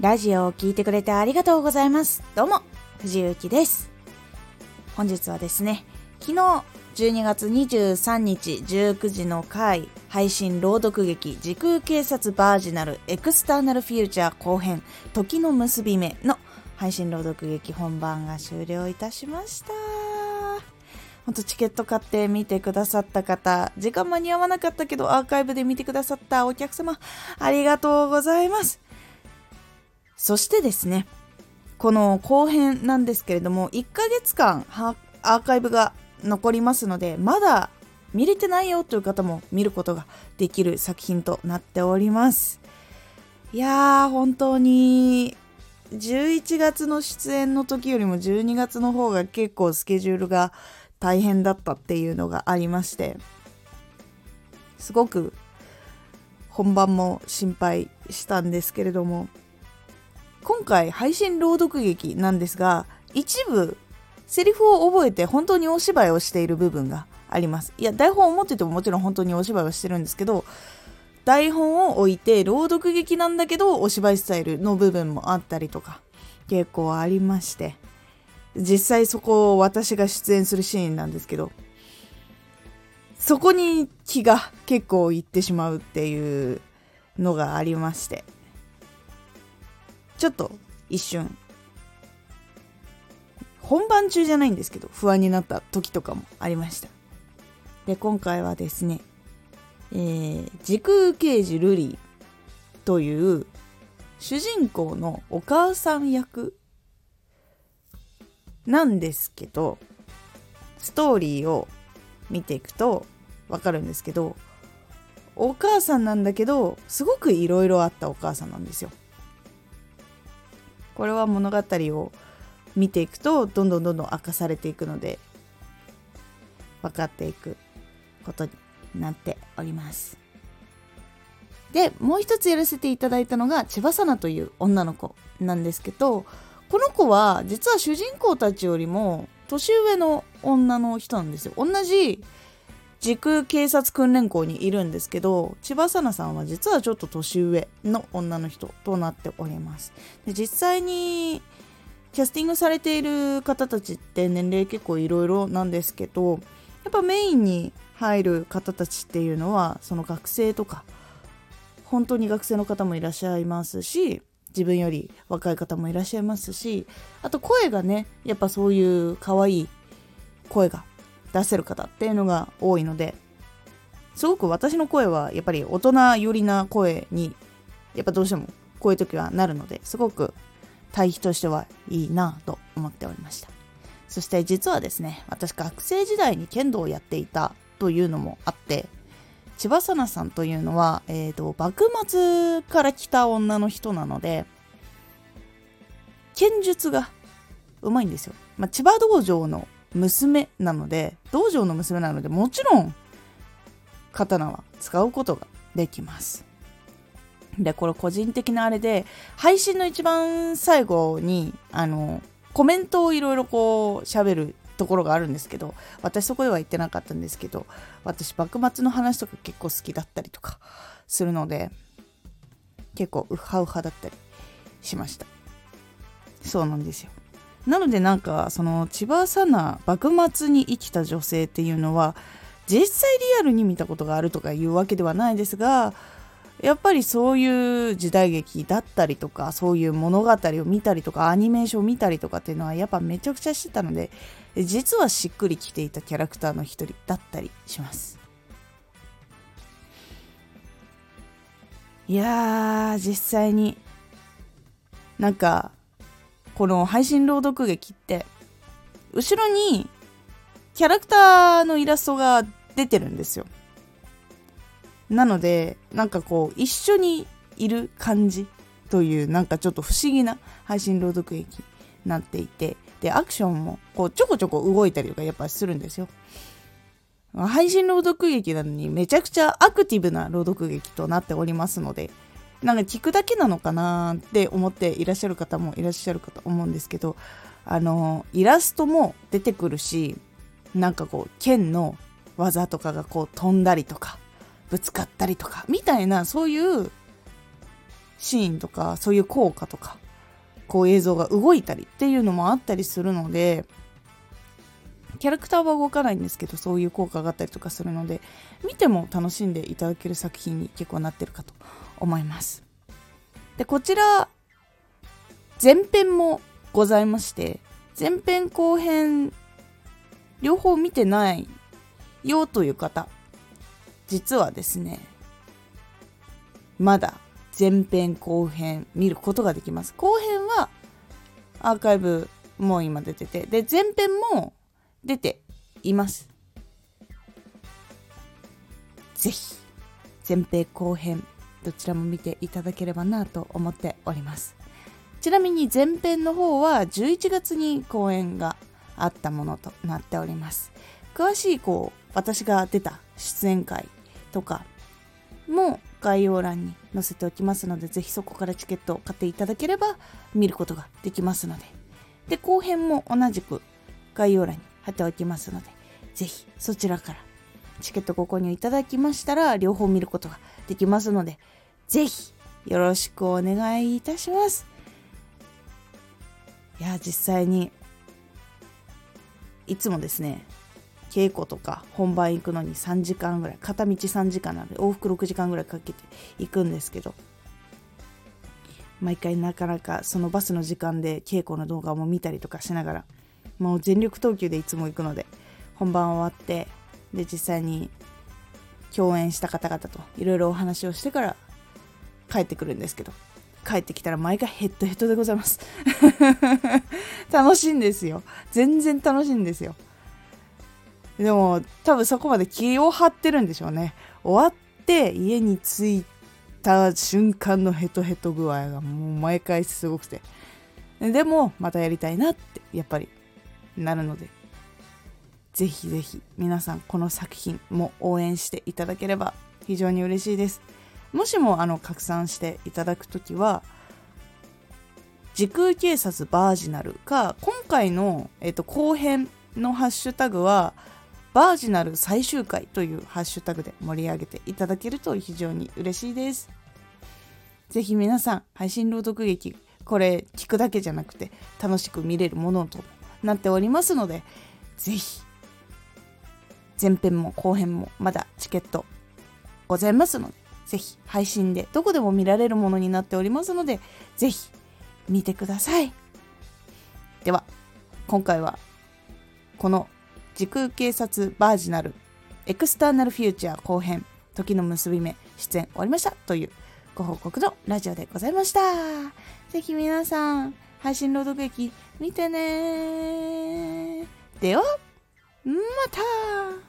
ラジオを聴いてくれてありがとうございます。どうも、藤幸です。本日はですね、昨日12月23日19時の回配信朗読劇時空警察バージナルエクスターナルフューチャー後編時の結び目の配信朗読劇本番が終了いたしました。ほんとチケット買って見てくださった方、時間間に合わなかったけどアーカイブで見てくださったお客様、ありがとうございます。そしてですね、この後編なんですけれども、1ヶ月間アーカイブが残りますので、まだ見れてないよという方も見ることができる作品となっております。いやー、本当に、11月の出演の時よりも12月の方が結構スケジュールが大変だったっていうのがありまして、すごく本番も心配したんですけれども、今回配信朗読劇なんですが一部セリフを覚えて本当にお芝居をしている部分があります。いや台本を持っててももちろん本当にお芝居をしてるんですけど台本を置いて朗読劇なんだけどお芝居スタイルの部分もあったりとか結構ありまして。実際そこを私が出演するシーンなんですけどそこに気が結構いってしまうっていうのがありまして。ちょっと一瞬。本番中じゃないんですけど不安になった時とかもありました。で今回はですね、えー、時空刑事ルリーという主人公のお母さん役なんですけどストーリーを見ていくとわかるんですけどお母さんなんだけどすごくいろいろあったお母さんなんですよ。これは物語を見ていくとどんどんどんどん明かされていくので分かっていくことになっております。でもう一つやらせていただいたのが千葉さなという女の子なんですけどこの子は実は主人公たちよりも年上の女の人なんですよ。同じ時空警察訓練校にいるんですけど千葉さなさんは実はちょっと年上の女の人となっております。で実際にキャスティングされている方たちって年齢結構いろいろなんですけどやっぱメインに入る方たちっていうのはその学生とか本当に学生の方もいらっしゃいますし自分より若い方もいらっしゃいますしあと声がねやっぱそういう可愛い声が出せる方っていうのが多いのですごく私の声はやっぱり大人寄りな声にやっぱどうしてもこういう時はなるのですごく対比としてはいいなと思っておりました。そして実はですね私学生時代に剣道をやっていたというのもあって千葉さなさんというのは、えーと、幕末から来た女の人なので剣術がうまいんですよ、まあ、千葉道場の娘なので道場の娘なのでもちろん刀は使うことができます。でこれ個人的なあれで配信の一番最後にあのコメントをいろいろこう喋るところがあるんですけど私そこでは言ってなかったんですけど私幕末の話とか結構好きだったりとかするので結構ウハウハだったりしました。そうなんですよ。なのでなんかその千葉さな幕末に生きた女性っていうのは実際リアルに見たことがあるとかいうわけではないですがやっぱりそういう時代劇だったりとかそういう物語を見たりとかアニメーションを見たりとかっていうのはやっぱめちゃくちゃしてたので実はしっくりきていたキャラクターの一人だったりします。いやー実際になんかこの配信朗読劇って後ろにキャラクターのイラストが出てるんですよ。なのでなんかこう一緒にいる感じというなんかちょっと不思議な配信朗読劇になっていてでアクションもこうちょこちょこ動いたりとかやっぱするんですよ。配信朗読劇なのにめちゃくちゃアクティブな朗読劇となっておりますのでなんか聞くだけなのかなって思っていらっしゃる方もいらっしゃるかと思うんですけどあのイラストも出てくるしなんかこう剣の技とかがこう飛んだりとかぶつかったりとかみたいなそういうシーンとかそういう効果とかこう映像が動いたりっていうのもあったりするのでキャラクターは動かないんですけどそういう効果があったりとかするので見ても楽しんでいただける作品に結構なってるかと思います。でこちら前編もございまして前編後編両方見てないよという方実はですねまだ前編後編見ることができます。後編はアーカイブもう今出ててで前編も出ています。ぜひ前編後編どちらも見ていただければなと思っております。ちなみに前編の方は11月に公演があったものとなっております。詳しいこう私が出た出演会とかも概要欄に載せておきますのでぜひそこからチケットを買っていただければ見ることができますので。で後編も同じく概要欄に貼っておきますのでぜひそちらからチケットご購入いただきましたら両方見ることができますのでぜひよろしくお願いいたします。いや実際にいつもですね稽古とか本番行くのに3時間ぐらい片道3時間なので往復6時間ぐらいかけて行くんですけど毎回なかなかそのバスの時間で稽古の動画も見たりとかしながらもう全力投球でいつも行くので本番終わってで実際に共演した方々といろいろお話をしてから帰ってくるんですけど帰ってきたら毎回ヘッドヘッドでございます。楽しいんですよ。全然楽しいんですよ。でも多分そこまで気を張ってるんでしょうね。終わって家に着いた瞬間のヘトヘト具合がもう毎回すごくて。でもまたやりたいなってやっぱりなるので。ぜひぜひ皆さんこの作品も応援していただければ非常に嬉しいです。もしもあの拡散していただくときは時空警察バージナルか今回の、えっと、後編のハッシュタグはバージナル最終回というハッシュタグで盛り上げていただけると非常に嬉しいです。ぜひ皆さん、配信朗読劇、これ聞くだけじゃなくて楽しく見れるものとなっておりますので、ぜひ、前編も後編もまだチケットございますので、ぜひ配信でどこでも見られるものになっておりますので、ぜひ見てください。では、今回はこの時空警察バージナルエクスターナルフューチャー後編時の結び目出演終わりましたというご報告のラジオでございました。ぜひ皆さん配信朗読劇見てね。ではまた。